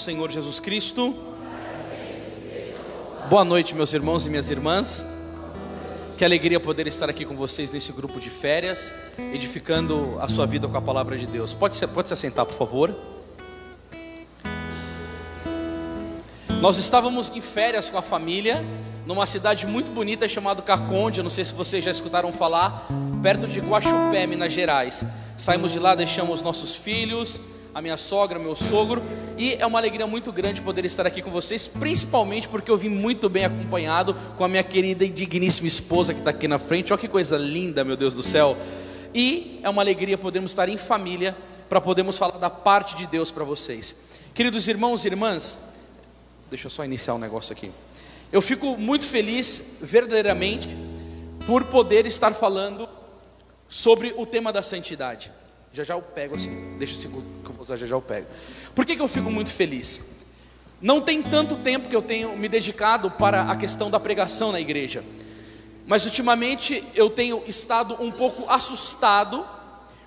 Senhor Jesus Cristo. Boa noite, meus irmãos e minhas irmãs. Que alegria poder estar aqui com vocês nesse grupo de férias, edificando a sua vida com a palavra de Deus. Pode se, pode se assentar, por favor. Nós estávamos em férias com a família, numa cidade muito bonita chamada Caconde, eu não sei se vocês já escutaram falar, perto de Guaxupé, Minas Gerais. Saímos de lá, deixamos nossos filhos, a minha sogra, meu sogro, e é uma alegria muito grande poder estar aqui com vocês, principalmente porque eu vim muito bem acompanhado com a minha querida e digníssima esposa que está aqui na frente. Olha que coisa linda, meu Deus do céu! E é uma alegria podermos estar em família para podermos falar da parte de Deus para vocês. Queridos irmãos e irmãs, deixa eu só iniciar um negócio aqui. Eu fico muito feliz, verdadeiramente, por poder estar falando sobre o tema da santidade. Já já eu pego assim, deixa assim que eu vou usar, já já eu pego. Por que, que eu fico muito feliz? Não tem tanto tempo que eu tenho me dedicado para a questão da pregação na igreja, mas ultimamente eu tenho estado um pouco assustado,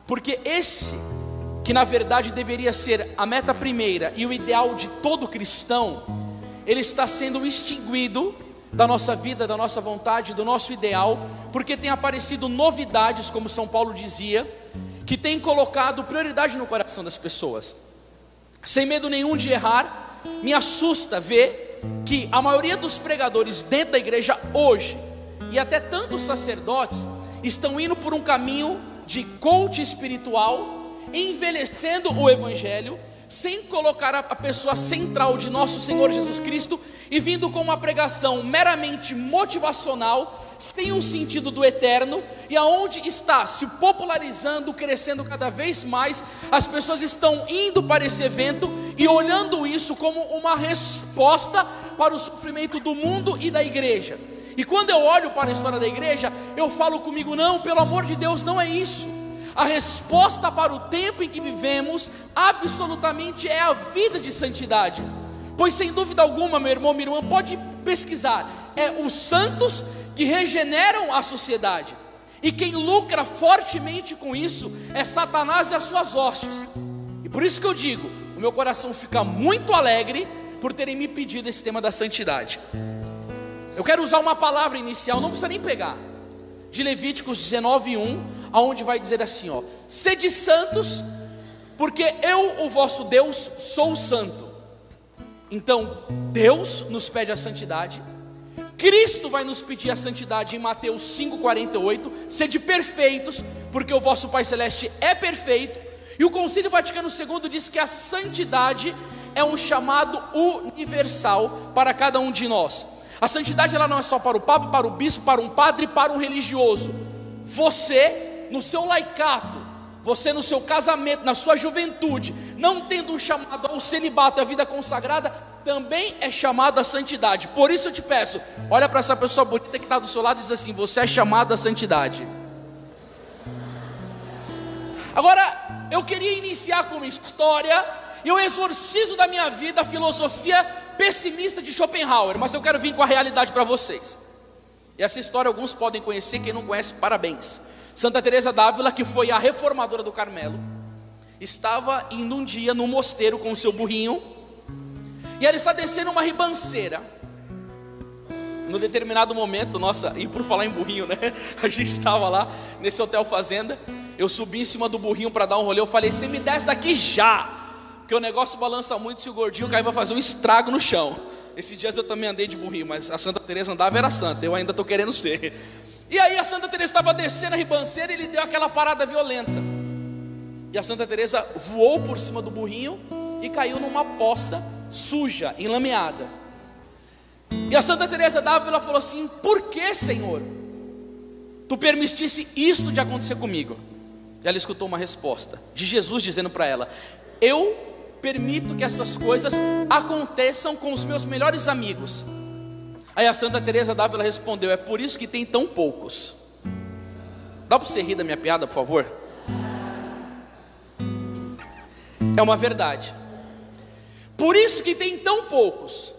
porque esse, que na verdade deveria ser a meta primeira e o ideal de todo cristão, ele está sendo extinguido da nossa vida, da nossa vontade, do nosso ideal, porque tem aparecido novidades, como São Paulo dizia, que tem colocado prioridade no coração das pessoas. Sem medo nenhum de errar, me assusta ver que a maioria dos pregadores dentro da igreja hoje, e até tantos sacerdotes, estão indo por um caminho de coach espiritual, envelhecendo o evangelho, sem colocar a pessoa central de nosso Senhor Jesus Cristo e vindo com uma pregação meramente motivacional sem um sentido do eterno e aonde está se popularizando, crescendo cada vez mais, as pessoas estão indo para esse evento e olhando isso como uma resposta para o sofrimento do mundo e da igreja. E quando eu olho para a história da igreja, eu falo comigo: não, pelo amor de Deus, não é isso. A resposta para o tempo em que vivemos, absolutamente é a vida de santidade. Pois sem dúvida alguma, meu irmão, minha irmã, pode pesquisar, é os santos que regeneram a sociedade. E quem lucra fortemente com isso é Satanás e as suas hostes. E por isso que eu digo, o meu coração fica muito alegre por terem me pedido esse tema da santidade. Eu quero usar uma palavra inicial, não precisa nem pegar. De Levíticos 19:1, aonde vai dizer assim, ó: Sede santos, porque eu, o vosso Deus, sou santo. Então, Deus nos pede a santidade Cristo vai nos pedir a santidade em Mateus 5,48, sede perfeitos, porque o vosso Pai Celeste é perfeito. E o Concílio Vaticano II diz que a santidade é um chamado universal para cada um de nós. A santidade ela não é só para o Papa, para o Bispo, para um padre, para um religioso. Você, no seu laicato, você no seu casamento, na sua juventude, não tendo um chamado ao celibato, à vida consagrada, também é chamado à santidade. Por isso eu te peço, olha para essa pessoa bonita que está do seu lado e diz assim: Você é chamado à santidade. Agora, eu queria iniciar com uma história, eu exorcizo da minha vida a filosofia pessimista de Schopenhauer, mas eu quero vir com a realidade para vocês. E essa história alguns podem conhecer, quem não conhece, parabéns. Santa Teresa d'Ávila, que foi a reformadora do Carmelo, estava indo um dia no mosteiro com o seu burrinho, e ela está descendo uma ribanceira. No determinado momento, nossa, e por falar em burrinho, né? A gente estava lá nesse hotel fazenda. Eu subi em cima do burrinho para dar um rolê. Eu falei: Você me desce daqui já, porque o negócio balança muito. Se o gordinho cair, vai fazer um estrago no chão. Esses dias eu também andei de burrinho, mas a Santa Teresa andava era santa. Eu ainda estou querendo ser. E aí a Santa Teresa estava descendo a ribanceira e ele deu aquela parada violenta. E a Santa Teresa voou por cima do burrinho e caiu numa poça suja, enlameada. E a Santa Teresa d'Ávila falou assim: "Por que, Senhor, tu permitisse isto de acontecer comigo?" E ela escutou uma resposta de Jesus dizendo para ela: "Eu permito que essas coisas aconteçam com os meus melhores amigos." Aí a Santa Teresa d'Ávila respondeu: "É por isso que tem tão poucos." Dá para você rir da minha piada, por favor? É uma verdade. Por isso que tem tão poucos,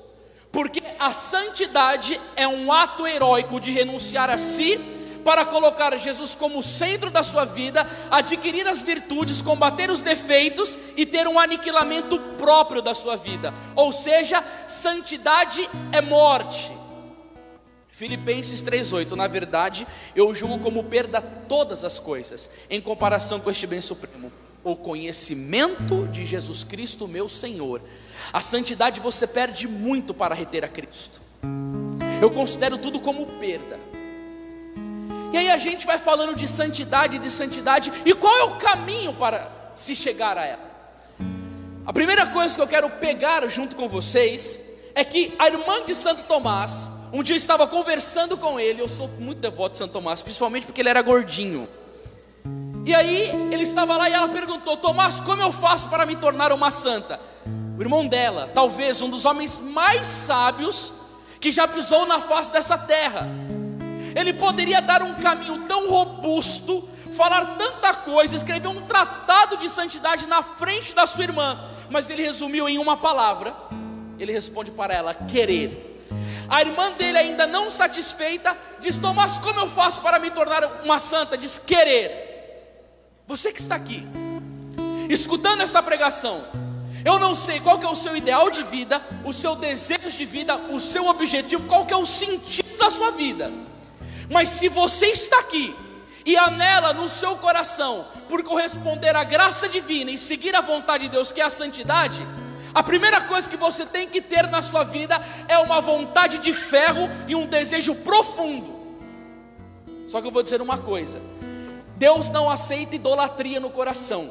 porque a santidade é um ato heróico de renunciar a si para colocar Jesus como centro da sua vida, adquirir as virtudes, combater os defeitos e ter um aniquilamento próprio da sua vida. Ou seja, santidade é morte. Filipenses 3:8, na verdade, eu julgo como perda todas as coisas, em comparação com este bem supremo, o conhecimento de Jesus Cristo, meu Senhor. A santidade você perde muito para reter a Cristo. Eu considero tudo como perda. E aí a gente vai falando de santidade, de santidade, e qual é o caminho para se chegar a ela? A primeira coisa que eu quero pegar junto com vocês é que a irmã de Santo Tomás, um dia eu estava conversando com ele, eu sou muito devoto de Santo Tomás, principalmente porque ele era gordinho. E aí ele estava lá e ela perguntou: Tomás, como eu faço para me tornar uma santa? O irmão dela, talvez um dos homens mais sábios que já pisou na face dessa terra. Ele poderia dar um caminho tão robusto, falar tanta coisa, escrever um tratado de santidade na frente da sua irmã, mas ele resumiu em uma palavra. Ele responde para ela: querer. A irmã dele, ainda não satisfeita, diz: Tomás, como eu faço para me tornar uma santa? Diz: querer. Você que está aqui, escutando esta pregação, eu não sei qual que é o seu ideal de vida, o seu desejo de vida, o seu objetivo, qual que é o sentido da sua vida. Mas se você está aqui e anela no seu coração por corresponder à graça divina e seguir a vontade de Deus, que é a santidade, a primeira coisa que você tem que ter na sua vida é uma vontade de ferro e um desejo profundo. Só que eu vou dizer uma coisa: Deus não aceita idolatria no coração.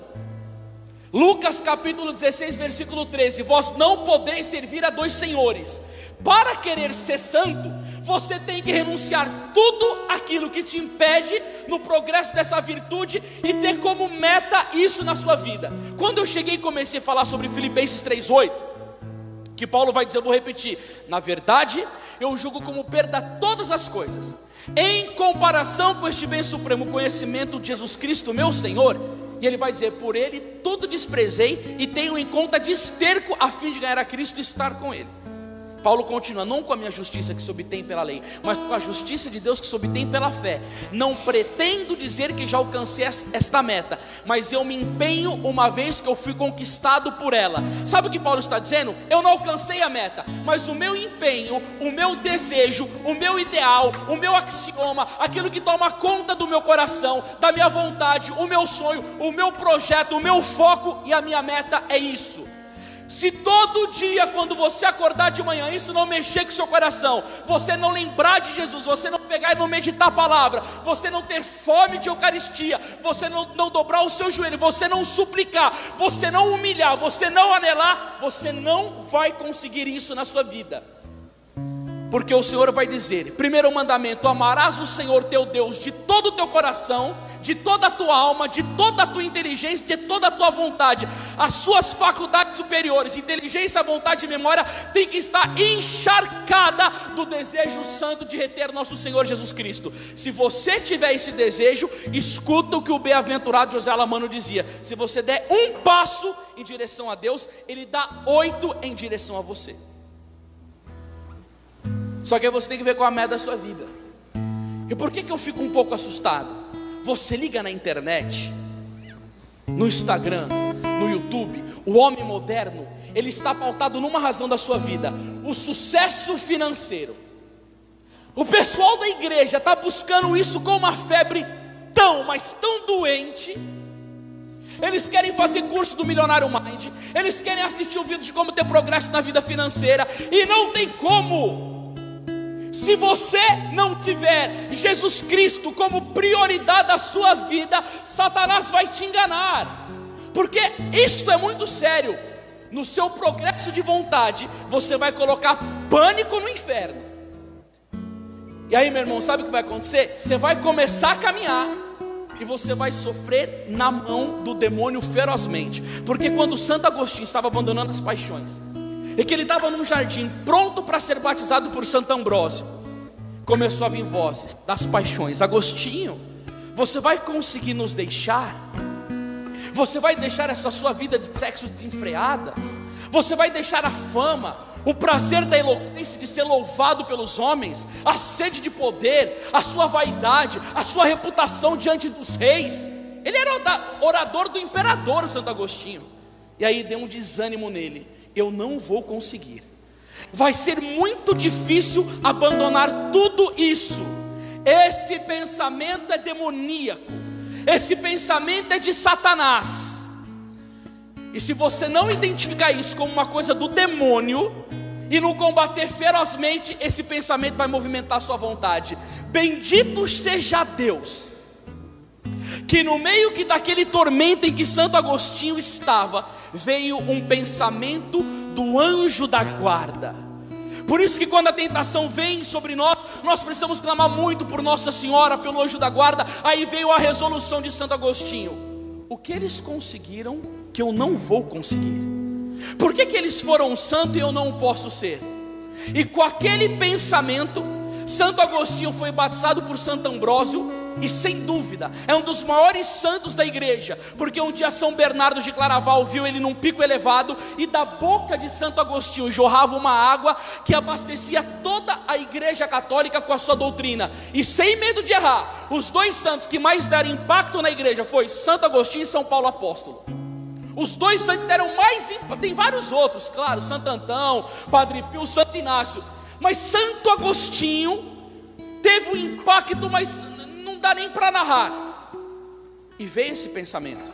Lucas capítulo 16, versículo 13: Vós não podeis servir a dois senhores. Para querer ser santo, você tem que renunciar tudo aquilo que te impede no progresso dessa virtude e ter como meta isso na sua vida. Quando eu cheguei e comecei a falar sobre Filipenses 3:8, que Paulo vai dizer, eu vou repetir: na verdade, eu julgo como perda todas as coisas, em comparação com este bem supremo conhecimento de Jesus Cristo, meu Senhor. E ele vai dizer: por ele tudo desprezei e tenho em conta de esterco a fim de ganhar a Cristo e estar com ele. Paulo continua, não com a minha justiça que se obtém pela lei, mas com a justiça de Deus que se obtém pela fé. Não pretendo dizer que já alcancei esta meta, mas eu me empenho uma vez que eu fui conquistado por ela. Sabe o que Paulo está dizendo? Eu não alcancei a meta, mas o meu empenho, o meu desejo, o meu ideal, o meu axioma, aquilo que toma conta do meu coração, da minha vontade, o meu sonho, o meu projeto, o meu foco e a minha meta é isso. Se todo dia, quando você acordar de manhã, isso não mexer com seu coração, você não lembrar de Jesus, você não pegar e não meditar a palavra, você não ter fome de Eucaristia, você não, não dobrar o seu joelho, você não suplicar, você não humilhar, você não anelar, você não vai conseguir isso na sua vida. Porque o Senhor vai dizer: primeiro mandamento, amarás o Senhor teu Deus de todo o teu coração de toda a tua alma, de toda a tua inteligência, de toda a tua vontade. As suas faculdades superiores, inteligência, vontade e memória, tem que estar encharcada do desejo santo de reter nosso Senhor Jesus Cristo. Se você tiver esse desejo, escuta o que o bem-aventurado José Alamano dizia: se você der um passo em direção a Deus, Ele dá oito em direção a você. Só que aí você tem que ver qual a meta da sua vida. E por que, que eu fico um pouco assustado? Você liga na internet, no Instagram, no YouTube, o homem moderno, ele está pautado numa razão da sua vida: o sucesso financeiro. O pessoal da igreja está buscando isso com uma febre tão, mas tão doente. Eles querem fazer curso do Milionário Mind, eles querem assistir o vídeo de como ter progresso na vida financeira, e não tem como. Se você não tiver Jesus Cristo como prioridade da sua vida, Satanás vai te enganar, porque isto é muito sério. No seu progresso de vontade, você vai colocar pânico no inferno. E aí, meu irmão, sabe o que vai acontecer? Você vai começar a caminhar e você vai sofrer na mão do demônio ferozmente. Porque quando Santo Agostinho estava abandonando as paixões, e que ele estava num jardim pronto para ser batizado por Santo Ambrósio. Começou a vir vozes das paixões. Agostinho, você vai conseguir nos deixar? Você vai deixar essa sua vida de sexo desenfreada? Você vai deixar a fama, o prazer da eloquência de ser louvado pelos homens, a sede de poder, a sua vaidade, a sua reputação diante dos reis. Ele era orador do imperador Santo Agostinho. E aí deu um desânimo nele: eu não vou conseguir. Vai ser muito difícil abandonar tudo isso. Esse pensamento é demoníaco. Esse pensamento é de Satanás. E se você não identificar isso como uma coisa do demônio e não combater ferozmente, esse pensamento vai movimentar a sua vontade. Bendito seja Deus que no meio que daquele tormento em que Santo Agostinho estava, veio um pensamento do anjo da guarda. Por isso que quando a tentação vem sobre nós, nós precisamos clamar muito por Nossa Senhora, pelo anjo da guarda. Aí veio a resolução de Santo Agostinho. O que eles conseguiram que eu não vou conseguir? Por que, que eles foram santo e eu não posso ser? E com aquele pensamento, Santo Agostinho foi batizado por Santo Ambrósio e sem dúvida é um dos maiores santos da igreja, porque um dia São Bernardo de Claraval viu ele num pico elevado e da boca de Santo Agostinho jorrava uma água que abastecia toda a igreja católica com a sua doutrina. E sem medo de errar, os dois santos que mais deram impacto na igreja foi Santo Agostinho e São Paulo Apóstolo. Os dois santos deram mais impacto, tem vários outros, claro, Santo Antão, Padre Pio, Santo Inácio, mas Santo Agostinho teve um impacto, mas dá nem para narrar. E veio esse pensamento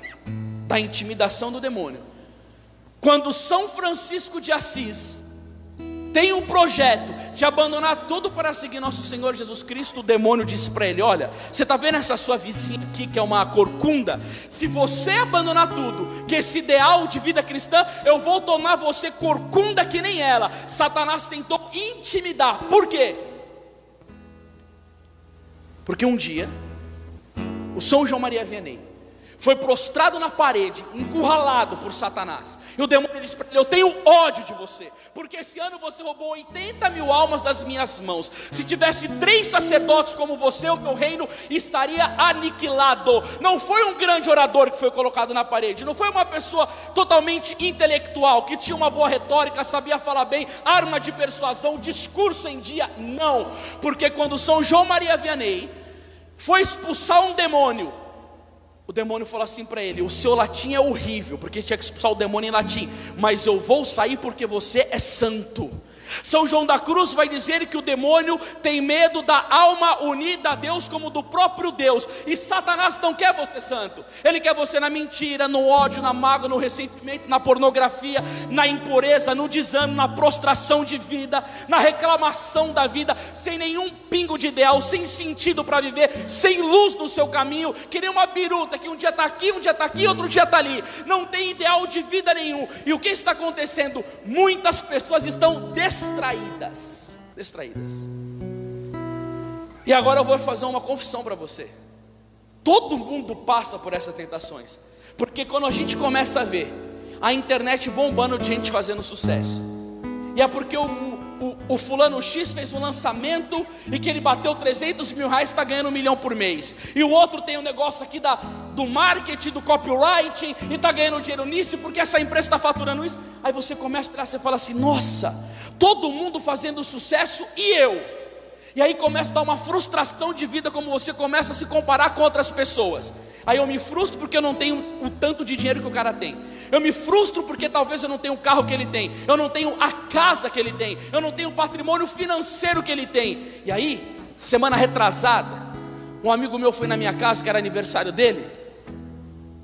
da intimidação do demônio. Quando São Francisco de Assis tem um projeto de abandonar tudo para seguir nosso Senhor Jesus Cristo, o demônio disse para ele: Olha, você está vendo essa sua vizinha aqui que é uma corcunda? Se você abandonar tudo, que esse ideal de vida cristã, eu vou tornar você corcunda que nem ela. Satanás tentou intimidar, por quê? Porque um dia, o São João Maria Vianney foi prostrado na parede, encurralado por Satanás. E o demônio disse para ele: Eu tenho ódio de você, porque esse ano você roubou 80 mil almas das minhas mãos. Se tivesse três sacerdotes como você, o meu reino estaria aniquilado. Não foi um grande orador que foi colocado na parede, não foi uma pessoa totalmente intelectual, que tinha uma boa retórica, sabia falar bem, arma de persuasão, discurso em dia. Não, porque quando São João Maria Vianney foi expulsar um demônio. O demônio falou assim para ele: O seu latim é horrível, porque tinha que expulsar o demônio em latim, mas eu vou sair porque você é santo. São João da Cruz vai dizer que o demônio tem medo da alma unida a Deus como do próprio Deus. E Satanás não quer você santo. Ele quer você na mentira, no ódio, na mágoa, no ressentimento, na pornografia, na impureza, no desânimo, na prostração de vida, na reclamação da vida, sem nenhum pingo de ideal, sem sentido para viver, sem luz no seu caminho, que nem uma biruta que um dia está aqui, um dia está aqui, outro dia está ali. Não tem ideal de vida nenhum. E o que está acontecendo? Muitas pessoas estão des distraídas. Distraídas. E agora eu vou fazer uma confissão para você. Todo mundo passa por essas tentações. Porque quando a gente começa a ver a internet bombando de gente fazendo sucesso, e é porque o, o, o, fulano X fez um lançamento e que ele bateu 300 mil reais, está ganhando um milhão por mês. E o outro tem um negócio aqui da, do marketing, do copywriting, e está ganhando dinheiro nisso, porque essa empresa está faturando isso. Aí você começa a tirar, você fala assim: nossa, todo mundo fazendo sucesso e eu. E aí começa a dar uma frustração de vida, como você começa a se comparar com outras pessoas. Aí eu me frustro porque eu não tenho o tanto de dinheiro que o cara tem. Eu me frustro porque talvez eu não tenha o carro que ele tem. Eu não tenho a casa que ele tem. Eu não tenho o patrimônio financeiro que ele tem. E aí, semana retrasada, um amigo meu foi na minha casa, que era aniversário dele.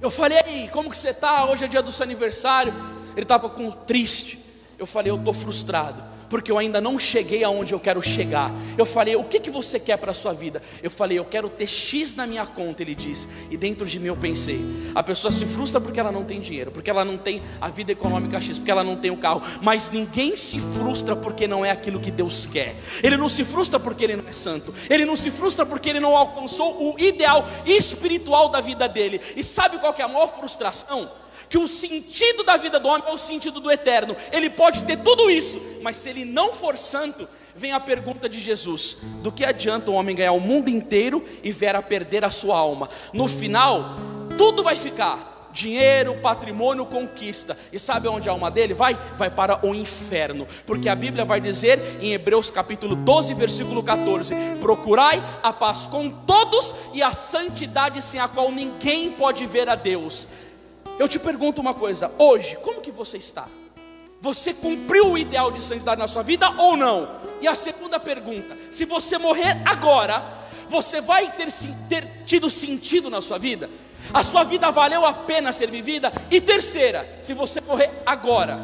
Eu falei, aí, como que você está? Hoje é dia do seu aniversário. Ele estava com triste. Eu falei, eu estou frustrado porque eu ainda não cheguei aonde eu quero chegar. Eu falei, o que, que você quer para a sua vida? Eu falei, eu quero ter X na minha conta, ele disse. E dentro de mim eu pensei, a pessoa se frustra porque ela não tem dinheiro, porque ela não tem a vida econômica X, porque ela não tem o carro. Mas ninguém se frustra porque não é aquilo que Deus quer. Ele não se frustra porque ele não é santo. Ele não se frustra porque ele não alcançou o ideal espiritual da vida dele. E sabe qual que é a maior frustração? Que o sentido da vida do homem é o sentido do eterno. Ele pode ter tudo isso, mas se ele não for santo, vem a pergunta de Jesus: do que adianta o homem ganhar o mundo inteiro e ver a perder a sua alma? No final, tudo vai ficar dinheiro, patrimônio, conquista. E sabe onde a alma dele vai? Vai para o inferno. Porque a Bíblia vai dizer em Hebreus capítulo 12, versículo 14: Procurai a paz com todos e a santidade sem a qual ninguém pode ver a Deus. Eu te pergunto uma coisa, hoje, como que você está? Você cumpriu o ideal de santidade na sua vida ou não? E a segunda pergunta: se você morrer agora, você vai ter, ter tido sentido na sua vida? A sua vida valeu a pena ser vivida? E terceira, se você morrer agora,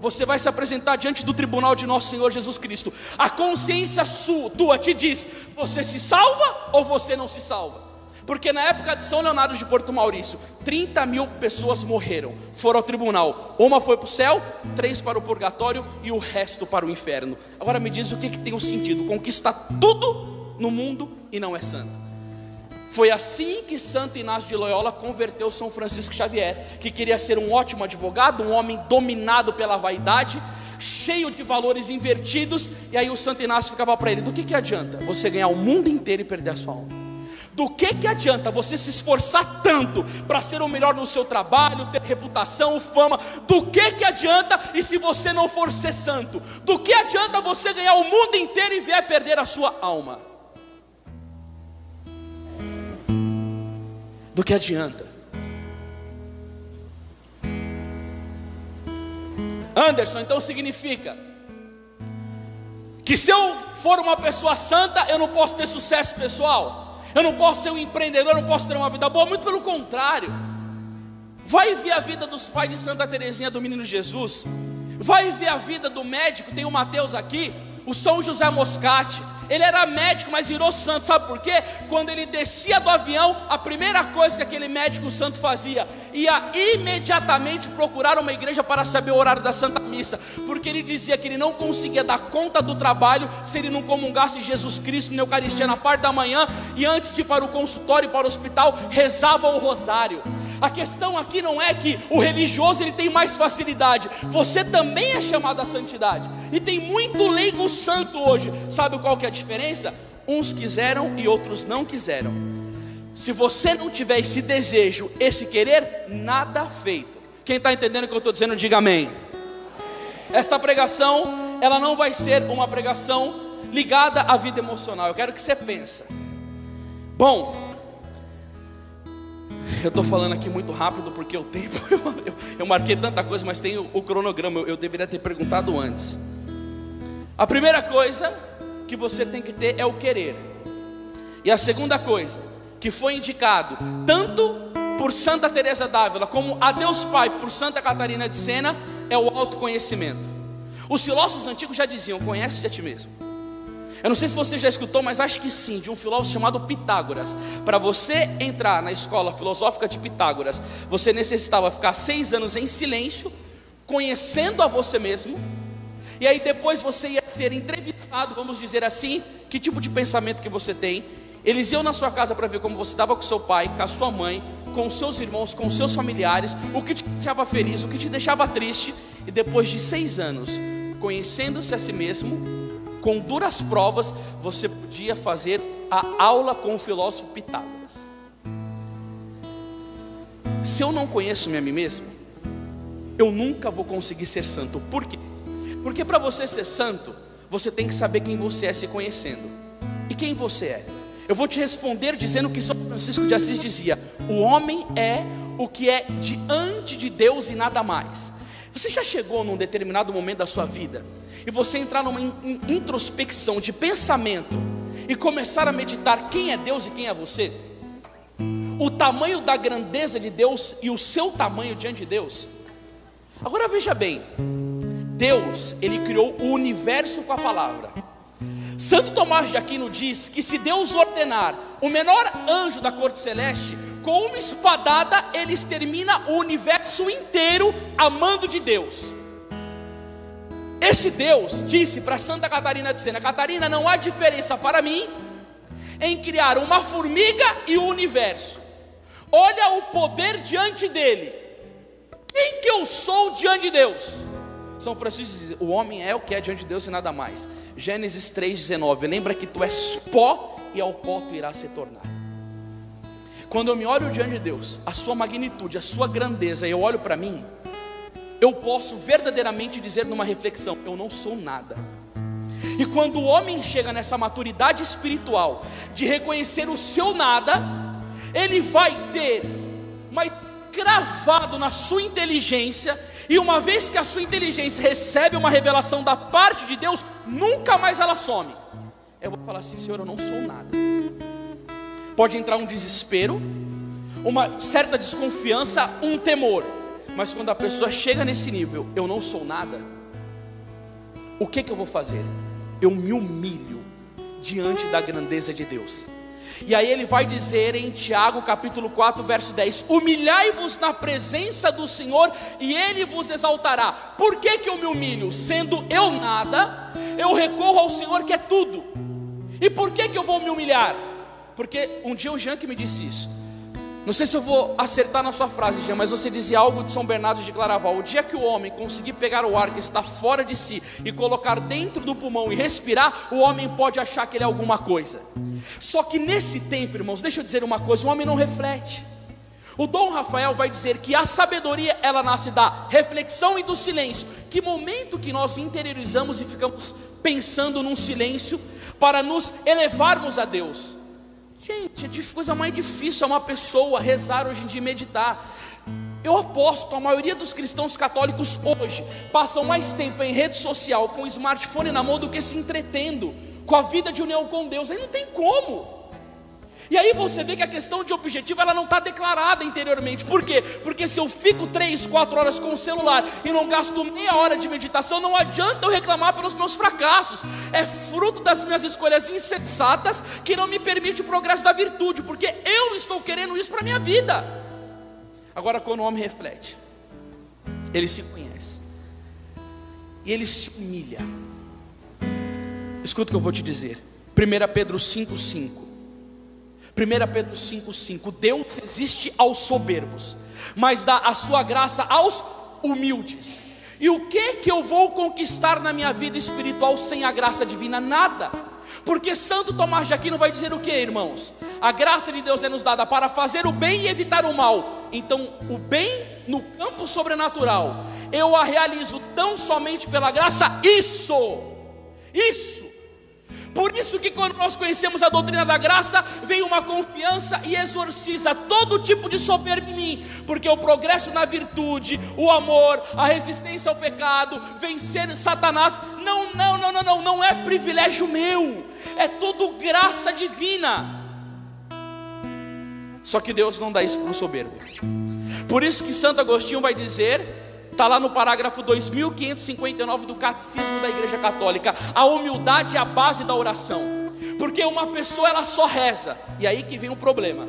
você vai se apresentar diante do tribunal de nosso Senhor Jesus Cristo. A consciência sua, tua te diz: você se salva ou você não se salva? Porque na época de São Leonardo de Porto Maurício, 30 mil pessoas morreram, foram ao tribunal. Uma foi para o céu, três para o purgatório e o resto para o inferno. Agora me diz o que, que tem o sentido: conquistar tudo no mundo e não é santo. Foi assim que Santo Inácio de Loyola converteu São Francisco Xavier, que queria ser um ótimo advogado, um homem dominado pela vaidade, cheio de valores invertidos, e aí o Santo Inácio ficava para ele: do que, que adianta você ganhar o mundo inteiro e perder a sua alma? Do que, que adianta você se esforçar tanto para ser o melhor no seu trabalho, ter reputação, fama? Do que, que adianta e se você não for ser santo? Do que adianta você ganhar o mundo inteiro e vier perder a sua alma? do que adianta. Anderson, então significa que se eu for uma pessoa santa, eu não posso ter sucesso pessoal, eu não posso ser um empreendedor, eu não posso ter uma vida boa, muito pelo contrário. Vai ver a vida dos pais de Santa Teresinha do Menino Jesus, vai ver a vida do médico, tem o Mateus aqui, o São José Moscati, ele era médico, mas virou santo, sabe por quê? Quando ele descia do avião, a primeira coisa que aquele médico santo fazia, ia imediatamente procurar uma igreja para saber o horário da Santa Missa, porque ele dizia que ele não conseguia dar conta do trabalho se ele não comungasse Jesus Cristo na Eucaristia na parte da manhã e antes de ir para o consultório e para o hospital, rezava o rosário. A questão aqui não é que o religioso ele tem mais facilidade. Você também é chamado à santidade. E tem muito leigo santo hoje. Sabe qual que é a diferença? Uns quiseram e outros não quiseram. Se você não tiver esse desejo, esse querer, nada feito. Quem está entendendo o que eu estou dizendo, diga amém. Esta pregação, ela não vai ser uma pregação ligada à vida emocional. Eu quero que você pense. Bom, eu estou falando aqui muito rápido porque o tempo, eu, eu, eu marquei tanta coisa, mas tem o, o cronograma, eu, eu deveria ter perguntado antes. A primeira coisa que você tem que ter é o querer. E a segunda coisa, que foi indicado tanto por Santa Teresa d'Ávila como a Deus Pai por Santa Catarina de Sena, é o autoconhecimento. Os filósofos antigos já diziam: conhece-te a ti mesmo. Eu não sei se você já escutou, mas acho que sim, de um filósofo chamado Pitágoras. Para você entrar na escola filosófica de Pitágoras, você necessitava ficar seis anos em silêncio, conhecendo a você mesmo, e aí depois você ia ser entrevistado, vamos dizer assim, que tipo de pensamento que você tem. Eles iam na sua casa para ver como você estava com seu pai, com a sua mãe, com seus irmãos, com seus familiares, o que te deixava feliz, o que te deixava triste, e depois de seis anos, conhecendo-se a si mesmo, com duras provas, você podia fazer a aula com o filósofo Pitágoras. Se eu não conheço-me a mim mesmo, eu nunca vou conseguir ser santo. Por quê? Porque para você ser santo, você tem que saber quem você é se conhecendo. E quem você é? Eu vou te responder dizendo que São Francisco de Assis dizia: o homem é o que é diante de Deus e nada mais. Você já chegou num determinado momento da sua vida e você entrar numa introspecção de pensamento e começar a meditar quem é Deus e quem é você? O tamanho da grandeza de Deus e o seu tamanho diante de Deus. Agora veja bem, Deus, ele criou o universo com a palavra. Santo Tomás de Aquino diz que se Deus ordenar o menor anjo da corte celeste com uma espadada, ele extermina o universo inteiro amando de Deus. Esse Deus disse para Santa Catarina de Sena: Catarina, não há diferença para mim em criar uma formiga e o universo. Olha o poder diante dele. Quem que eu sou diante de Deus? São Francisco diz: o homem é o que é diante de Deus e nada mais. Gênesis 3,19. Lembra que tu és pó e ao pó tu irás se tornar. Quando eu me olho diante de Deus, a sua magnitude, a sua grandeza, eu olho para mim, eu posso verdadeiramente dizer numa reflexão: eu não sou nada. E quando o homem chega nessa maturidade espiritual de reconhecer o seu nada, ele vai ter mais cravado na sua inteligência, e uma vez que a sua inteligência recebe uma revelação da parte de Deus, nunca mais ela some. Eu vou falar assim, Senhor, eu não sou nada. Pode entrar um desespero, uma certa desconfiança, um temor. Mas quando a pessoa chega nesse nível, eu não sou nada, o que, que eu vou fazer? Eu me humilho diante da grandeza de Deus. E aí ele vai dizer em Tiago capítulo 4, verso 10: Humilhai-vos na presença do Senhor e ele vos exaltará. Por que, que eu me humilho? Sendo eu nada, eu recorro ao Senhor que é tudo. E por que, que eu vou me humilhar? Porque um dia o Jean que me disse isso. Não sei se eu vou acertar na sua frase, Jean, mas você dizia algo de São Bernardo de Claraval. O dia que o homem conseguir pegar o ar que está fora de si e colocar dentro do pulmão e respirar, o homem pode achar que ele é alguma coisa. Só que nesse tempo, irmãos, deixa eu dizer uma coisa: o homem não reflete. O Dom Rafael vai dizer que a sabedoria ela nasce da reflexão e do silêncio. Que momento que nós interiorizamos e ficamos pensando num silêncio para nos elevarmos a Deus. Gente, a coisa mais difícil é uma pessoa rezar hoje em dia meditar. Eu aposto, a maioria dos cristãos católicos hoje passam mais tempo em rede social com o smartphone na mão do que se entretendo com a vida de união com Deus. Aí não tem como. E aí você vê que a questão de objetivo ela não está declarada interiormente. Por quê? Porque se eu fico três, quatro horas com o celular e não gasto meia hora de meditação, não adianta eu reclamar pelos meus fracassos. É fruto das minhas escolhas insensatas que não me permite o progresso da virtude, porque eu estou querendo isso para minha vida. Agora, quando o homem reflete, ele se conhece e ele se humilha. Escuta o que eu vou te dizer. 1 Pedro 5,5. 1 Pedro 5,5: Deus existe aos soberbos, mas dá a sua graça aos humildes. E o que que eu vou conquistar na minha vida espiritual sem a graça divina? Nada. Porque Santo Tomás de Aquino vai dizer o que, irmãos? A graça de Deus é nos dada para fazer o bem e evitar o mal. Então, o bem no campo sobrenatural, eu a realizo tão somente pela graça. Isso, isso por isso que quando nós conhecemos a doutrina da graça, vem uma confiança e exorciza todo tipo de soberba em mim, porque o progresso na virtude, o amor, a resistência ao pecado, vencer Satanás, não, não, não, não, não, não é privilégio meu, é tudo graça divina. Só que Deus não dá isso para o soberbo. Por isso que Santo Agostinho vai dizer Está lá no parágrafo 2559 do Catecismo da Igreja Católica. A humildade é a base da oração. Porque uma pessoa ela só reza. E aí que vem o problema.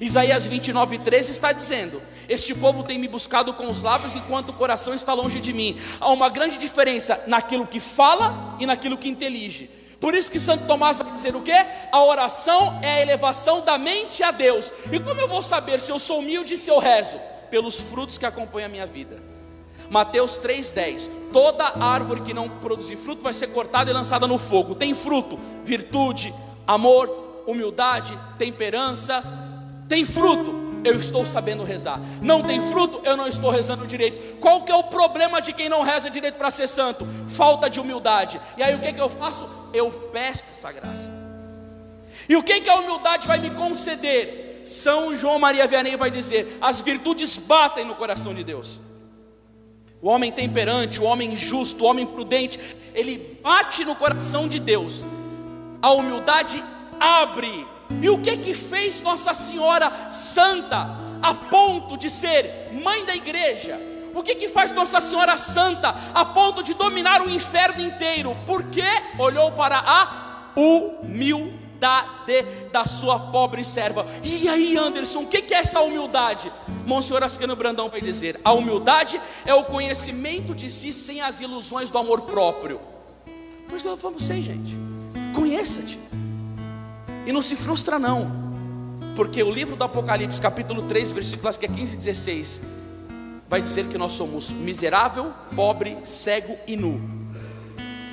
Isaías 29, 13 está dizendo: Este povo tem me buscado com os lábios, enquanto o coração está longe de mim. Há uma grande diferença naquilo que fala e naquilo que intelige. Por isso que Santo Tomás vai dizer o que? A oração é a elevação da mente a Deus. E como eu vou saber se eu sou humilde e se eu rezo? Pelos frutos que acompanham a minha vida. Mateus 3,10: Toda árvore que não produzir fruto vai ser cortada e lançada no fogo. Tem fruto, virtude, amor, humildade, temperança. Tem fruto, eu estou sabendo rezar. Não tem fruto, eu não estou rezando direito. Qual que é o problema de quem não reza direito para ser santo? Falta de humildade. E aí o que, que eu faço? Eu peço essa graça. E o que, que a humildade vai me conceder? São João Maria Vianney vai dizer: as virtudes batem no coração de Deus. O homem temperante, o homem justo, o homem prudente, ele bate no coração de Deus. A humildade abre. E o que que fez Nossa Senhora Santa a ponto de ser mãe da igreja? O que que faz Nossa Senhora Santa a ponto de dominar o inferno inteiro? Porque olhou para a humildade humildade da sua pobre serva. E aí, Anderson, o que é essa humildade? Monsenhor Ascano Brandão vai dizer: a humildade é o conhecimento de si sem as ilusões do amor próprio. Por isso que eu falo você, gente. Conheça-te. E não se frustra, não. Porque o livro do Apocalipse, capítulo 3, versículos que é 15 e 16, vai dizer que nós somos miserável, pobre, cego e nu.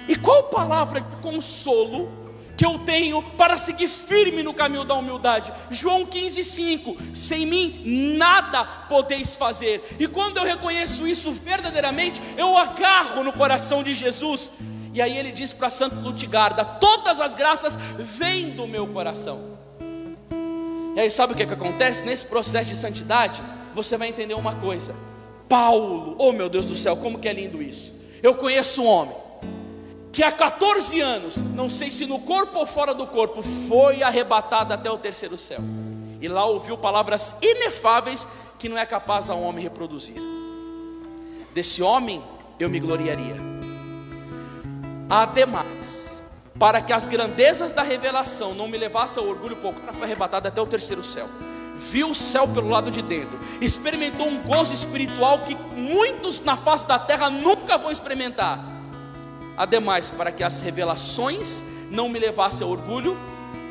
E qual palavra de consolo que eu tenho para seguir firme no caminho da humildade. João 15:5, sem mim nada podeis fazer. E quando eu reconheço isso verdadeiramente, eu agarro no coração de Jesus. E aí ele diz para Santo Lutigarda: todas as graças vêm do meu coração. E aí sabe o que, é que acontece? Nesse processo de santidade, você vai entender uma coisa. Paulo, oh meu Deus do céu, como que é lindo isso. Eu conheço um homem que há 14 anos, não sei se no corpo ou fora do corpo, foi arrebatado até o terceiro céu. E lá ouviu palavras inefáveis que não é capaz a um homem reproduzir. Desse homem eu me gloriaria. Ademais, para que as grandezas da revelação não me levassem ao orgulho, o cara foi arrebatado até o terceiro céu. Viu o céu pelo lado de dentro, experimentou um gozo espiritual que muitos na face da terra nunca vão experimentar Ademais, para que as revelações não me levassem ao orgulho,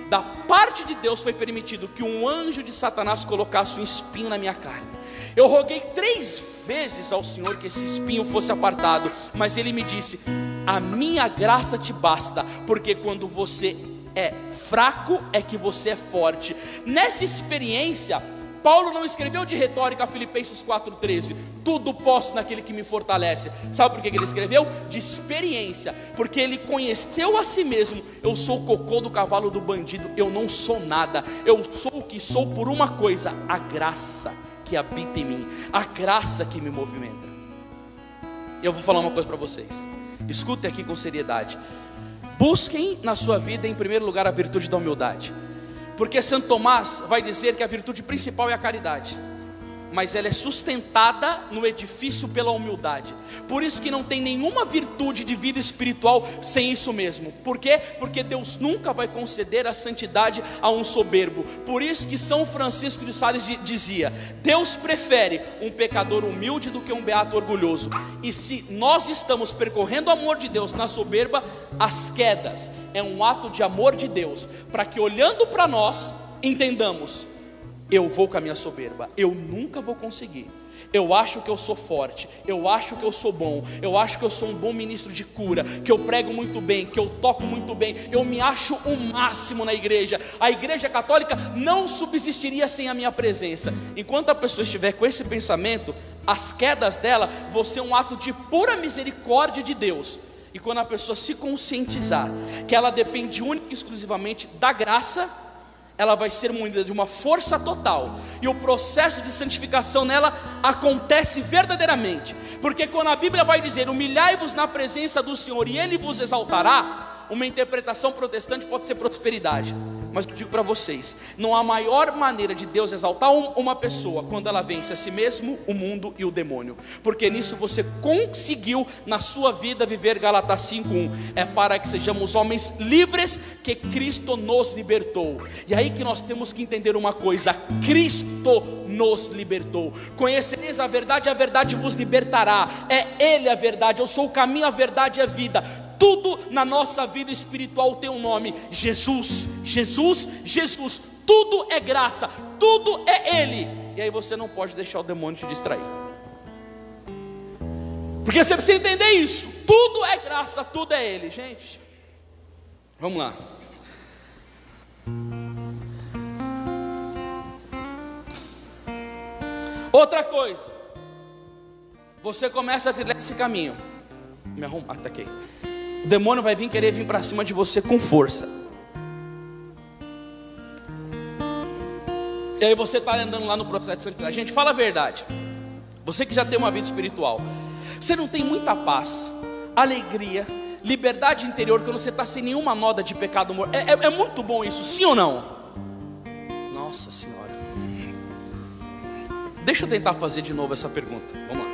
da parte de Deus foi permitido que um anjo de Satanás colocasse um espinho na minha carne. Eu roguei três vezes ao Senhor que esse espinho fosse apartado, mas ele me disse: A minha graça te basta, porque quando você é fraco é que você é forte. Nessa experiência, Paulo não escreveu de retórica Filipenses 4,13, tudo posso naquele que me fortalece. Sabe por que ele escreveu? De experiência, porque ele conheceu a si mesmo. Eu sou o cocô do cavalo do bandido, eu não sou nada, eu sou o que sou por uma coisa: a graça que habita em mim, a graça que me movimenta. Eu vou falar uma coisa para vocês, escutem aqui com seriedade. Busquem na sua vida, em primeiro lugar, a virtude da humildade. Porque Santo Tomás vai dizer que a virtude principal é a caridade mas ela é sustentada no edifício pela humildade. Por isso que não tem nenhuma virtude de vida espiritual sem isso mesmo. Por quê? Porque Deus nunca vai conceder a santidade a um soberbo. Por isso que São Francisco de Sales dizia: Deus prefere um pecador humilde do que um beato orgulhoso. E se nós estamos percorrendo o amor de Deus na soberba, as quedas é um ato de amor de Deus, para que olhando para nós entendamos eu vou com a minha soberba, eu nunca vou conseguir. Eu acho que eu sou forte, eu acho que eu sou bom, eu acho que eu sou um bom ministro de cura, que eu prego muito bem, que eu toco muito bem, eu me acho o máximo na igreja. A igreja católica não subsistiria sem a minha presença. Enquanto a pessoa estiver com esse pensamento, as quedas dela vão ser um ato de pura misericórdia de Deus. E quando a pessoa se conscientizar que ela depende única e exclusivamente da graça, ela vai ser munida de uma força total, e o processo de santificação nela acontece verdadeiramente, porque quando a Bíblia vai dizer: humilhai-vos na presença do Senhor e Ele vos exaltará, uma interpretação protestante pode ser prosperidade. Mas eu digo para vocês: não há maior maneira de Deus exaltar uma pessoa quando ela vence a si mesmo, o mundo e o demônio, porque nisso você conseguiu na sua vida viver Galatas 5:1. É para que sejamos homens livres que Cristo nos libertou. E aí que nós temos que entender uma coisa: Cristo nos libertou. Conhecereis a verdade, a verdade vos libertará. É Ele a verdade. Eu sou o caminho, a verdade e a vida tudo na nossa vida espiritual tem um nome: Jesus, Jesus, Jesus. Tudo é graça, tudo é Ele. E aí você não pode deixar o demônio te distrair. Porque você precisa entender isso. Tudo é graça, tudo é Ele, gente. Vamos lá. Outra coisa. Você começa a trilhar esse caminho. Me arruma, tá aqui. O demônio vai vir querer vir para cima de você com força. E aí você está andando lá no processo de santidade. Gente, fala a verdade. Você que já tem uma vida espiritual, você não tem muita paz, alegria, liberdade interior quando você está sem nenhuma moda de pecado morto. É, é, é muito bom isso, sim ou não? Nossa Senhora. Deixa eu tentar fazer de novo essa pergunta. Vamos lá.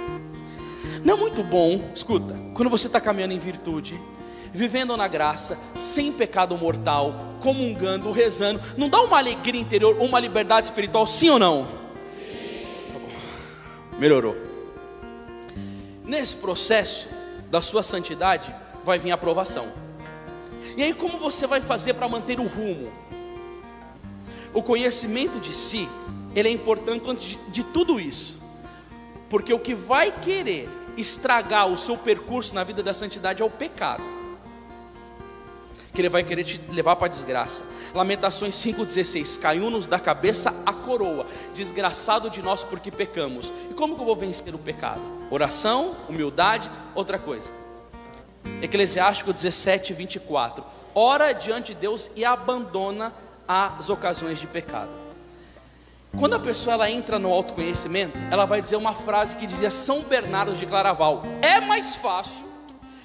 Não é muito bom, escuta, quando você está caminhando em virtude, vivendo na graça, sem pecado mortal, comungando, rezando, não dá uma alegria interior, uma liberdade espiritual, sim ou não? Sim. Tá Melhorou. Nesse processo da sua santidade, vai vir a aprovação. E aí, como você vai fazer para manter o rumo? O conhecimento de si, ele é importante antes de tudo isso, porque o que vai querer estragar o seu percurso na vida da santidade é o pecado. Que ele vai querer te levar para a desgraça. Lamentações 5,16: Caiu-nos da cabeça a coroa, desgraçado de nós porque pecamos. E como que eu vou vencer o pecado? Oração, humildade, outra coisa. Eclesiástico 17, 24: Ora diante de Deus e abandona as ocasiões de pecado. Quando a pessoa ela entra no autoconhecimento, ela vai dizer uma frase que dizia São Bernardo de Claraval: É mais fácil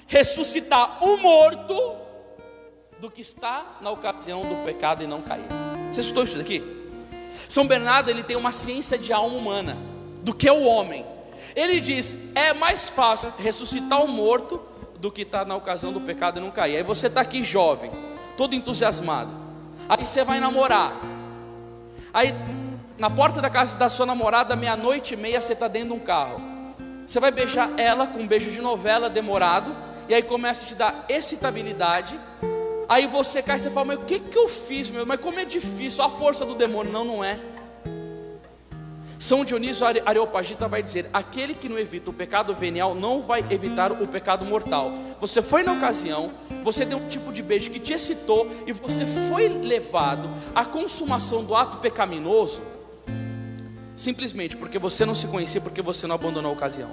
ressuscitar o morto do que está na ocasião do pecado e não cair. Você escutou isso daqui? São Bernardo ele tem uma ciência de alma humana do que o homem. Ele diz: é mais fácil ressuscitar o morto do que estar na ocasião do pecado e não cair. Aí você está aqui jovem, todo entusiasmado. Aí você vai namorar. Aí na porta da casa da sua namorada, meia-noite e meia, você está dentro de um carro. Você vai beijar ela com um beijo de novela demorado, e aí começa a te dar excitabilidade. Aí você cai e você fala, mas o que, que eu fiz, meu? Mas como é difícil, a força do demônio. Não, não é. São Dionísio Areopagita vai dizer: aquele que não evita o pecado venial não vai evitar o pecado mortal. Você foi na ocasião, você deu um tipo de beijo que te excitou e você foi levado à consumação do ato pecaminoso, simplesmente porque você não se conhecia, porque você não abandonou a ocasião.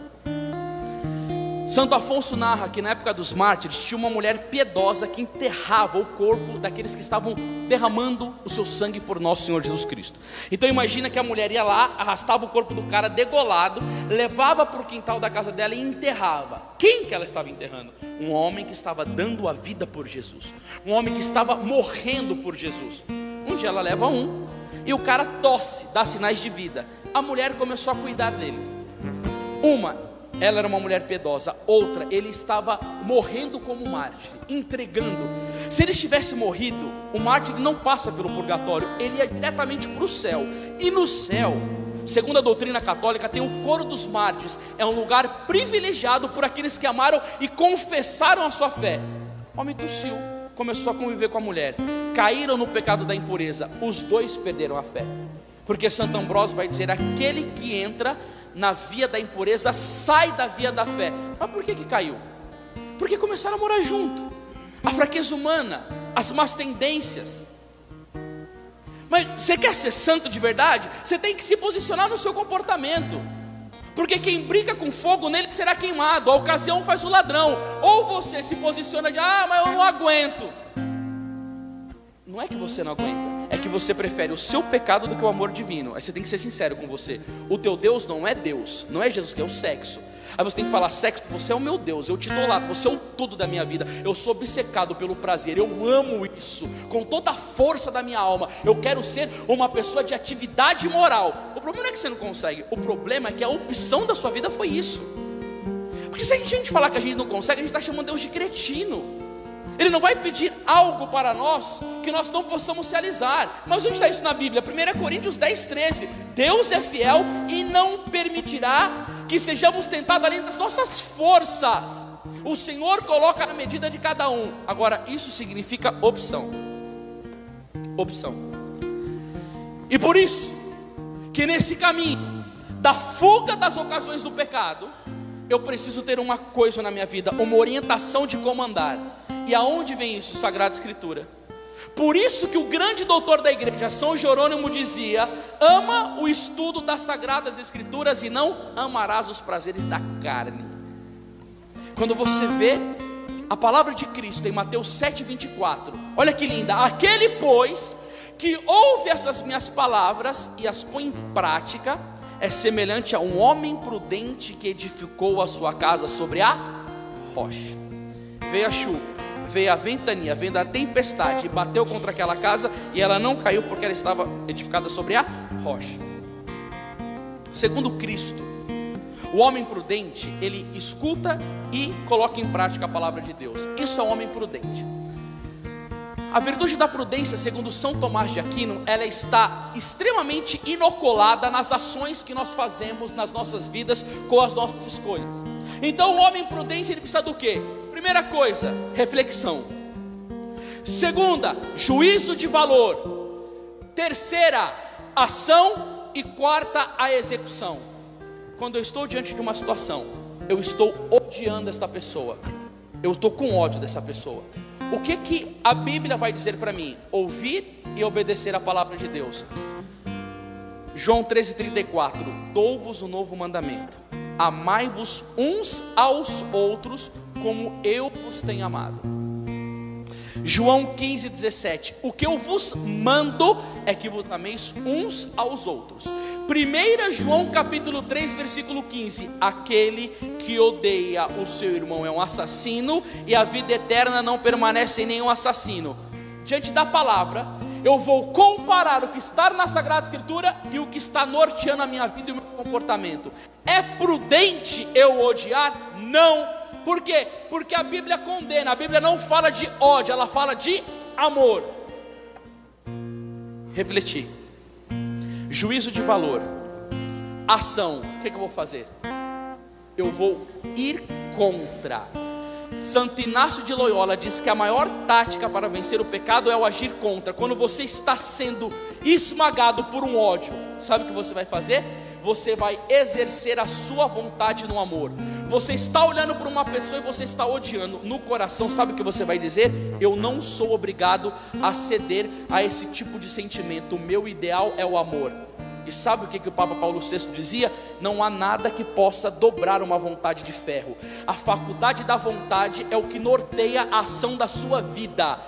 Santo Afonso narra que na época dos mártires tinha uma mulher piedosa que enterrava o corpo daqueles que estavam derramando o seu sangue por nosso Senhor Jesus Cristo. Então imagina que a mulher ia lá, arrastava o corpo do cara degolado, levava para o quintal da casa dela e enterrava. Quem que ela estava enterrando? Um homem que estava dando a vida por Jesus, um homem que estava morrendo por Jesus. Um dia ela leva um e o cara tosse, dá sinais de vida. A mulher começou a cuidar dele. Uma ela era uma mulher piedosa. Outra, ele estava morrendo como mártir, entregando. Se ele tivesse morrido, o mártir não passa pelo purgatório, ele ia diretamente para o céu. E no céu, segundo a doutrina católica, tem o coro dos mártires. É um lugar privilegiado por aqueles que amaram e confessaram a sua fé. O homem tossiu, começou a conviver com a mulher. Caíram no pecado da impureza. Os dois perderam a fé. Porque Santo Ambrósio vai dizer: aquele que entra na via da impureza sai da via da fé. Mas por que, que caiu? Porque começaram a morar junto. A fraqueza humana, as más tendências. Mas você quer ser santo de verdade? Você tem que se posicionar no seu comportamento. Porque quem brinca com fogo nele será queimado. A ocasião faz o ladrão. Ou você se posiciona de, ah, mas eu não aguento. Não é que você não aguenta é que você prefere o seu pecado do que o amor divino. Aí você tem que ser sincero com você. O teu Deus não é Deus, não é Jesus, que é o sexo. Aí você tem que falar: sexo, você é o meu Deus, eu te lá, você é o tudo da minha vida. Eu sou obcecado pelo prazer, eu amo isso com toda a força da minha alma. Eu quero ser uma pessoa de atividade moral. O problema não é que você não consegue, o problema é que a opção da sua vida foi isso. Porque se a gente falar que a gente não consegue, a gente está chamando Deus de cretino. Ele não vai pedir algo para nós que nós não possamos realizar. Mas onde está isso na Bíblia? 1 Coríntios 10, 13. Deus é fiel e não permitirá que sejamos tentados além das nossas forças. O Senhor coloca na medida de cada um. Agora, isso significa opção. Opção. E por isso, que nesse caminho da fuga das ocasiões do pecado, eu preciso ter uma coisa na minha vida, uma orientação de como andar. E aonde vem isso? Sagrada Escritura. Por isso que o grande doutor da igreja, São Jerônimo, dizia: ama o estudo das Sagradas Escrituras e não amarás os prazeres da carne. Quando você vê a palavra de Cristo em Mateus 7,24, olha que linda: aquele, pois, que ouve essas minhas palavras e as põe em prática, é semelhante a um homem prudente que edificou a sua casa sobre a rocha. Veio a chuva, veio a ventania, veio a tempestade, e bateu contra aquela casa e ela não caiu porque ela estava edificada sobre a rocha. Segundo Cristo, o homem prudente, ele escuta e coloca em prática a palavra de Deus. Isso é um homem prudente. A virtude da prudência, segundo São Tomás de Aquino, ela está extremamente inoculada nas ações que nós fazemos nas nossas vidas com as nossas escolhas. Então, o homem prudente ele precisa do quê? Primeira coisa, reflexão. Segunda, juízo de valor. Terceira, ação e quarta, a execução. Quando eu estou diante de uma situação, eu estou odiando esta pessoa. Eu estou com ódio dessa pessoa O que que a Bíblia vai dizer para mim? Ouvir e obedecer a palavra de Deus. João 13:34 Dou-vos um novo mandamento: amai-vos uns aos outros como eu vos tenho amado. João 15:17 O que eu vos mando é que vos ameis uns aos outros. 1 João capítulo 3, versículo 15: Aquele que odeia o seu irmão é um assassino, e a vida eterna não permanece em nenhum assassino. Diante da palavra, eu vou comparar o que está na Sagrada Escritura e o que está norteando a minha vida e o meu comportamento. É prudente eu odiar? Não. Por quê? Porque a Bíblia condena, a Bíblia não fala de ódio, ela fala de amor. Refletir. Juízo de valor. Ação. O que, que eu vou fazer? Eu vou ir contra Santo Inácio de Loyola diz que a maior tática para vencer o pecado é o agir contra. Quando você está sendo esmagado por um ódio, sabe o que você vai fazer? Você vai exercer a sua vontade no amor. Você está olhando para uma pessoa e você está odiando no coração, sabe o que você vai dizer? Eu não sou obrigado a ceder a esse tipo de sentimento. O meu ideal é o amor. E sabe o que, que o Papa Paulo VI dizia? Não há nada que possa dobrar uma vontade de ferro. A faculdade da vontade é o que norteia a ação da sua vida.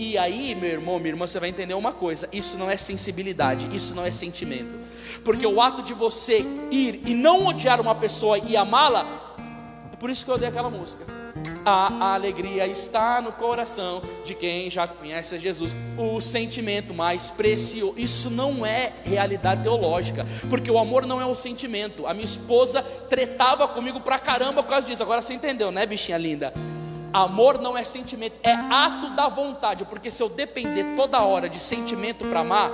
E aí, meu irmão, minha irmã, você vai entender uma coisa: isso não é sensibilidade, isso não é sentimento. Porque o ato de você ir e não odiar uma pessoa e amá-la, é por isso que eu odeio aquela música. A alegria está no coração de quem já conhece Jesus. O sentimento mais precioso. Isso não é realidade teológica, porque o amor não é um sentimento. A minha esposa tretava comigo pra caramba por causa disso. Agora você entendeu, né, bichinha linda? Amor não é sentimento, é ato da vontade, porque se eu depender toda hora de sentimento para amar,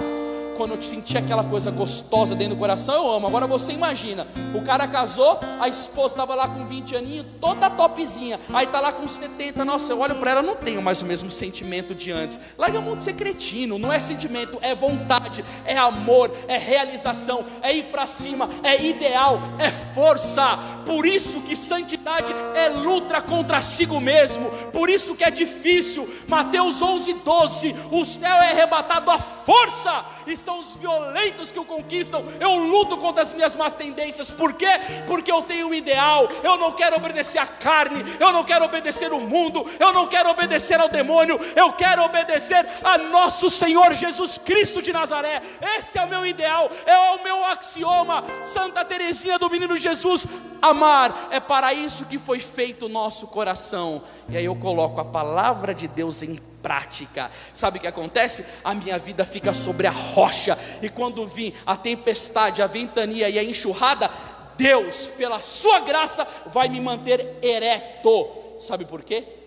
quando eu senti aquela coisa gostosa dentro do coração, eu amo. Agora você imagina, o cara casou, a esposa estava lá com 20 aninhos, toda topzinha, aí tá lá com 70, nossa, eu olho para ela, não tenho mais o mesmo sentimento de antes. Larga de ser cretino, não é sentimento, é vontade, é amor, é realização, é ir para cima, é ideal, é força. Por isso que santidade é luta contra si mesmo, por isso que é difícil. Mateus 11, 12, o céu é arrebatado à força, e são os violentos que o conquistam. Eu luto contra as minhas más tendências, por quê? Porque eu tenho um ideal, eu não quero obedecer à carne, eu não quero obedecer o mundo, eu não quero obedecer ao demônio, eu quero obedecer a nosso Senhor Jesus Cristo de Nazaré. Esse é o meu ideal, é o meu axioma. Santa Teresinha do Menino Jesus, amar é para isso que foi feito o nosso coração. E aí eu coloco a palavra de Deus em prática. Sabe o que acontece? A minha vida fica sobre a rocha, e quando vir a tempestade, a ventania e a enxurrada, Deus, pela sua graça, vai me manter ereto. Sabe por quê?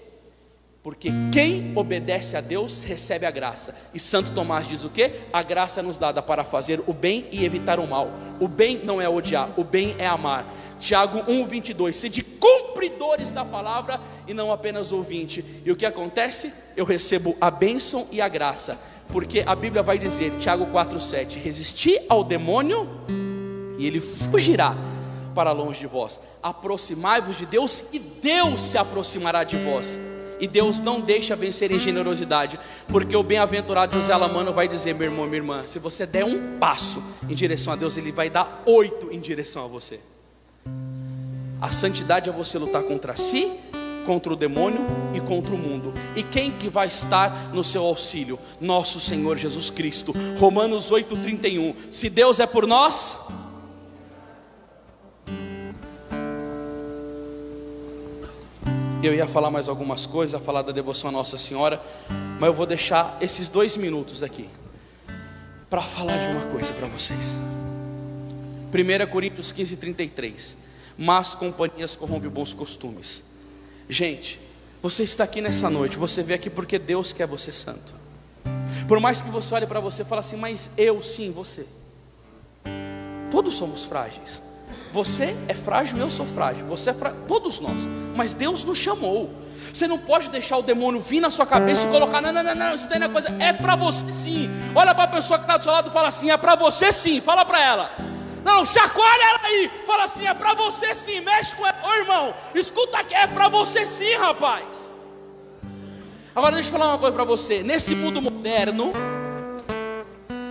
Porque quem obedece a Deus recebe a graça. E Santo Tomás diz o que? A graça nos dada para fazer o bem e evitar o mal. O bem não é odiar, o bem é amar. Tiago 1:22. Sede cumpridores da palavra e não apenas ouvinte. E o que acontece? Eu recebo a bênção e a graça. Porque a Bíblia vai dizer, Tiago 4:7, resisti ao demônio e ele fugirá para longe de vós. Aproximai-vos de Deus e Deus se aproximará de vós. E Deus não deixa vencer em generosidade, porque o bem-aventurado José Alamano vai dizer, meu irmão, minha irmã, se você der um passo em direção a Deus, Ele vai dar oito em direção a você. A santidade é você lutar contra si, contra o demônio e contra o mundo. E quem que vai estar no seu auxílio? Nosso Senhor Jesus Cristo. Romanos 8:31. Se Deus é por nós, Eu ia falar mais algumas coisas, falar da devoção à Nossa Senhora, mas eu vou deixar esses dois minutos aqui para falar de uma coisa para vocês. 1 Coríntios 15, 33. Mas companhias corrompem bons costumes. Gente, você está aqui nessa noite, você veio aqui porque Deus quer você santo. Por mais que você olhe para você e fale assim, mas eu sim, você. Todos somos frágeis. Você é frágil, eu sou frágil. Você é frágil, todos nós. Mas Deus nos chamou. Você não pode deixar o demônio vir na sua cabeça e colocar, não, não, não, não, isso daí não é coisa. É para você sim. Olha para a pessoa que está do seu lado e fala assim: é para você sim. Fala para ela. Não, chacoalha ela aí. Fala assim: é para você sim. Mexe com ela. Ô irmão, escuta aqui, é para você sim, rapaz. Agora deixa eu falar uma coisa para você. Nesse mundo moderno,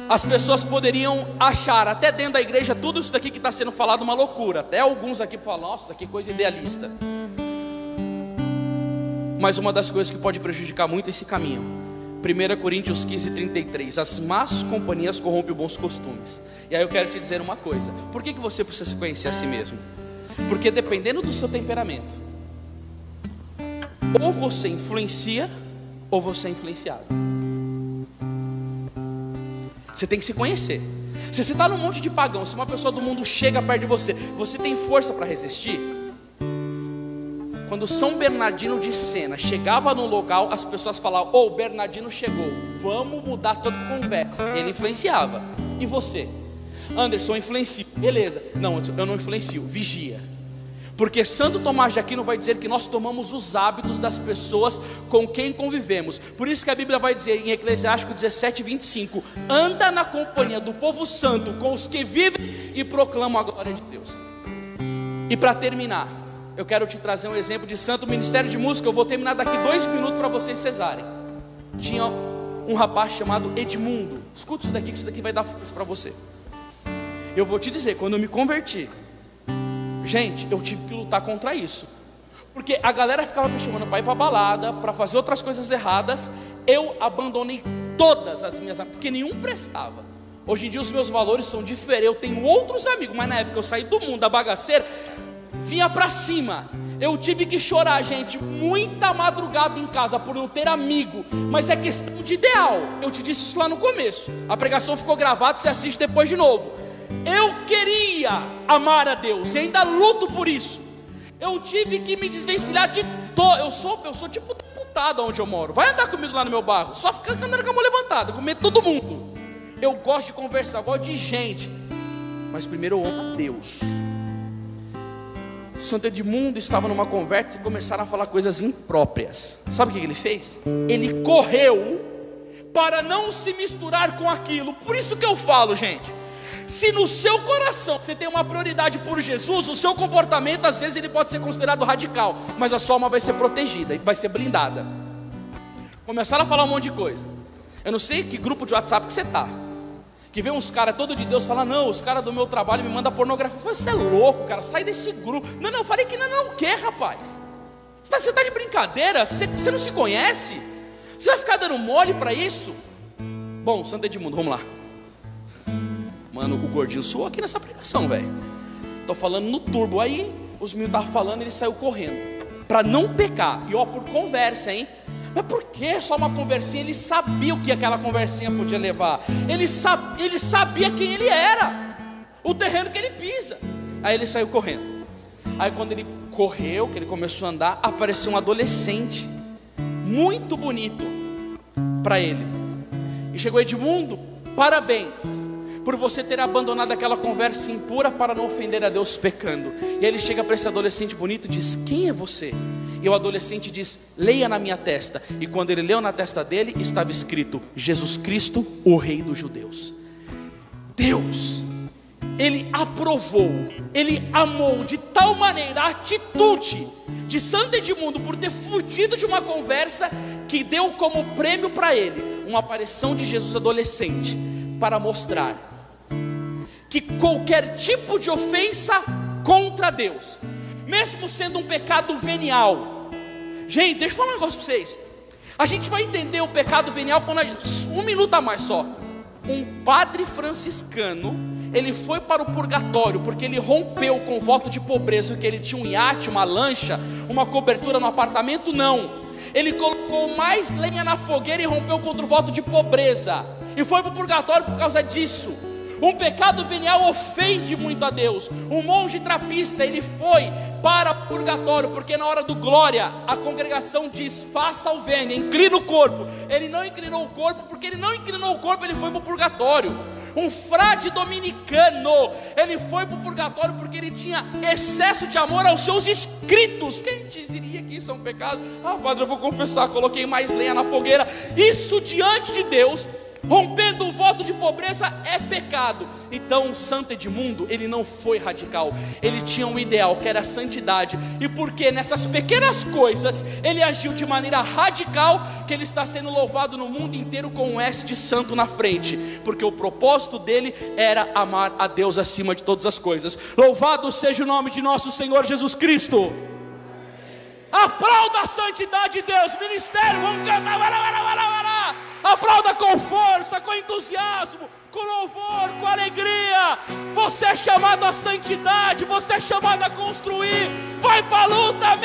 as pessoas poderiam achar, até dentro da igreja, tudo isso daqui que está sendo falado uma loucura. Até alguns aqui falam, nossa, é coisa idealista. Mas uma das coisas que pode prejudicar muito esse caminho. 1 Coríntios 15, 33. As más companhias corrompem bons costumes. E aí eu quero te dizer uma coisa: por que, que você precisa se conhecer a si mesmo? Porque dependendo do seu temperamento, ou você influencia, ou você é influenciado. Você tem que se conhecer. Se você está num monte de pagão, se uma pessoa do mundo chega perto de você, você tem força para resistir? Quando São Bernardino de Sena chegava no local, as pessoas falavam: Ô, oh, Bernardino chegou, vamos mudar toda a conversa. Ele influenciava. E você? Anderson, influencio. Beleza. Não, eu não influencio. Vigia. Porque Santo Tomás de Aquino vai dizer que nós tomamos os hábitos das pessoas com quem convivemos. Por isso que a Bíblia vai dizer em Eclesiástico 17, 25: anda na companhia do povo santo, com os que vivem e proclamam a glória de Deus. E para terminar, eu quero te trazer um exemplo de santo ministério de música. Eu vou terminar daqui dois minutos para vocês cesarem. Tinha um rapaz chamado Edmundo. Escuta isso daqui, que isso daqui vai dar força para você. Eu vou te dizer, quando eu me converti, Gente, eu tive que lutar contra isso. Porque a galera ficava me chamando para ir para balada, para fazer outras coisas erradas. Eu abandonei todas as minhas porque nenhum prestava. Hoje em dia os meus valores são diferentes. Eu tenho outros amigos, mas na época eu saí do mundo da bagaceira, vinha para cima. Eu tive que chorar, gente, muita madrugada em casa por não ter amigo, mas é questão de ideal. Eu te disse isso lá no começo. A pregação ficou gravada, você assiste depois de novo. Eu queria amar a Deus e ainda luto por isso. Eu tive que me desvencilhar de todo. Eu sou, eu sou tipo deputado onde eu moro. Vai andar comigo lá no meu bairro. Só fica andando com a mão levantada, com medo de todo mundo. Eu gosto de conversar, gosto de gente. Mas primeiro eu amo a Deus. Santo Edmundo estava numa conversa e começaram a falar coisas impróprias. Sabe o que ele fez? Ele correu para não se misturar com aquilo. Por isso que eu falo, gente. Se no seu coração você tem uma prioridade por Jesus, o seu comportamento às vezes ele pode ser considerado radical, mas a sua alma vai ser protegida e vai ser blindada. Começaram a falar um monte de coisa. Eu não sei que grupo de WhatsApp que você está. Que vem uns caras todo de Deus falar, não, os caras do meu trabalho me mandam pornografia. Você é louco, cara, sai desse grupo. Não, não, eu falei que não, não, o que, rapaz? Você está tá de brincadeira? Você, você não se conhece? Você vai ficar dando mole para isso? Bom, Santo Edmundo, vamos lá. Mano, o gordinho suou aqui nessa pregação, velho. Tô falando no turbo. Aí os meninos estavam falando, ele saiu correndo. Para não pecar. E ó, por conversa, hein? Mas por que só uma conversinha? Ele sabia o que aquela conversinha podia levar. Ele, ele sabia quem ele era. O terreno que ele pisa. Aí ele saiu correndo. Aí quando ele correu, que ele começou a andar, apareceu um adolescente. Muito bonito para ele. E chegou Edmundo, parabéns por você ter abandonado aquela conversa impura para não ofender a Deus pecando. E ele chega para esse adolescente bonito e diz: Quem é você? E o adolescente diz: Leia na minha testa. E quando ele leu na testa dele, estava escrito: Jesus Cristo, o Rei dos Judeus. Deus, ele aprovou, ele amou de tal maneira a atitude de Santo Edmundo por ter fugido de uma conversa que deu como prêmio para ele uma aparição de Jesus adolescente para mostrar que qualquer tipo de ofensa contra Deus, mesmo sendo um pecado venial, gente, deixa eu falar um negócio para vocês. A gente vai entender o pecado venial quando gente, um minuto a mais só. Um padre franciscano, ele foi para o purgatório porque ele rompeu com o voto de pobreza, que ele tinha um iate, uma lancha, uma cobertura no apartamento, não. Ele colocou mais lenha na fogueira e rompeu contra o voto de pobreza. E foi para o purgatório por causa disso. Um pecado venial ofende muito a Deus. Um monge trapista, ele foi para o purgatório, porque na hora do glória, a congregação diz: faça o vênia, inclina o corpo. Ele não inclinou o corpo, porque ele não inclinou o corpo, ele foi para o purgatório. Um frade dominicano, ele foi para o purgatório porque ele tinha excesso de amor aos seus inscritos. Quem diria que isso é um pecado? Ah, padre, eu vou confessar, coloquei mais lenha na fogueira. Isso diante de Deus rompendo o voto de pobreza é pecado. Então, o Santo Edmundo, ele não foi radical, ele tinha um ideal que era a santidade, e porque nessas pequenas coisas ele agiu de maneira radical, que ele está sendo louvado no mundo inteiro com um S de santo na frente, porque o propósito dele era amar a Deus acima de todas as coisas. Louvado seja o nome de nosso Senhor Jesus Cristo. Aplauda a santidade de Deus, ministério, vamos cantar, vai lá, vai lá, vai lá, vai lá. Aplauda com força, com entusiasmo, com louvor, com alegria. Você é chamado à santidade, você é chamado a construir. Vai para a luta,